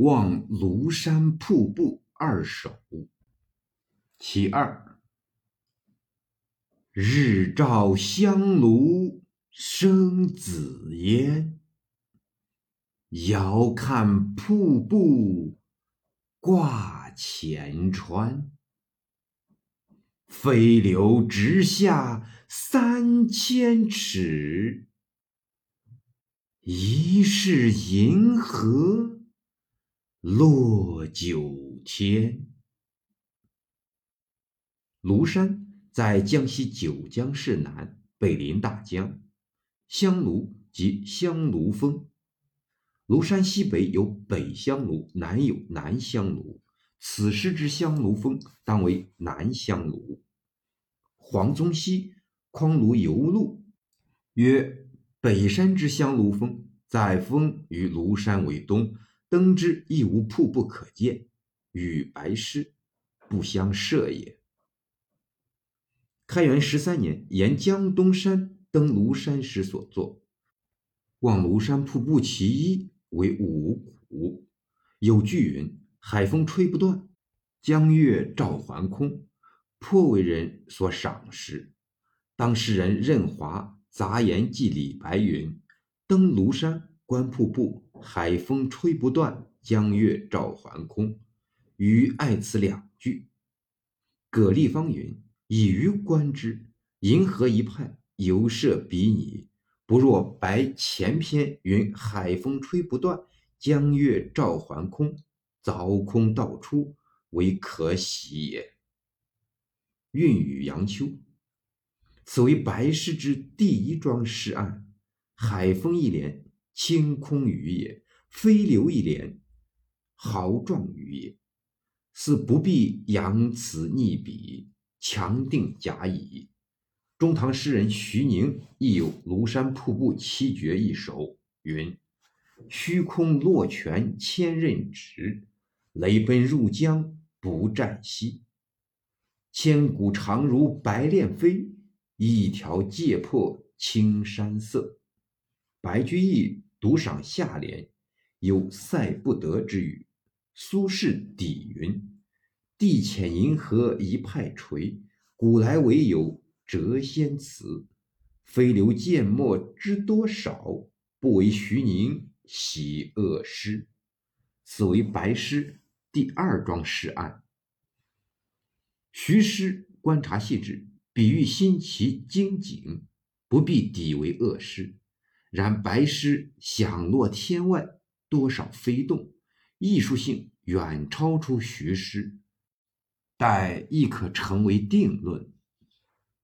望庐山瀑布二首其二。日照香炉生紫烟，遥看瀑布挂前川。飞流直下三千尺，疑是银河落九天。庐山在江西九江市南，北临大江，香炉即香炉峰。庐山西北有北香炉，南有南香炉。此时之香炉峰当为南香炉。黄宗羲《匡庐游录》曰：“北山之香炉峰，在峰与庐山为东，登之亦无瀑布可见，与白师不相涉也。”开元十三年，沿江东山登庐山时所作。望庐山瀑布其一为五谷，有句云。海风吹不断，江月照还空，颇为人所赏识。当时人任华《杂言记》李白云：“登庐山观瀑布，海风吹不断，江月照还空。”余爱此两句。葛立方云：“以余观之，银河一派，游射比拟，不若白前篇云：海风吹不断，江月照还空。”凿空道出，为可喜也。韵语杨秋，此为白诗之第一桩诗案。海风一联，清空于也；飞流一联，豪壮于也。似不必扬词逆笔，强定假矣。中唐诗人徐宁亦有《庐山瀑布七绝》一首，云：“虚空落泉千仞直。”雷奔入江不战息，千古长如白练飞，一条界破青山色。白居易独赏下联，有塞不得之语。苏轼底云：“地浅银河一派垂，古来唯有谪仙词。飞流溅墨知多少，不为徐宁喜恶诗。”此为白诗。第二桩诗案，徐诗观察细致，比喻新奇精警，不必抵为恶诗。然白诗响落天外，多少飞动，艺术性远超出徐诗，待亦可成为定论。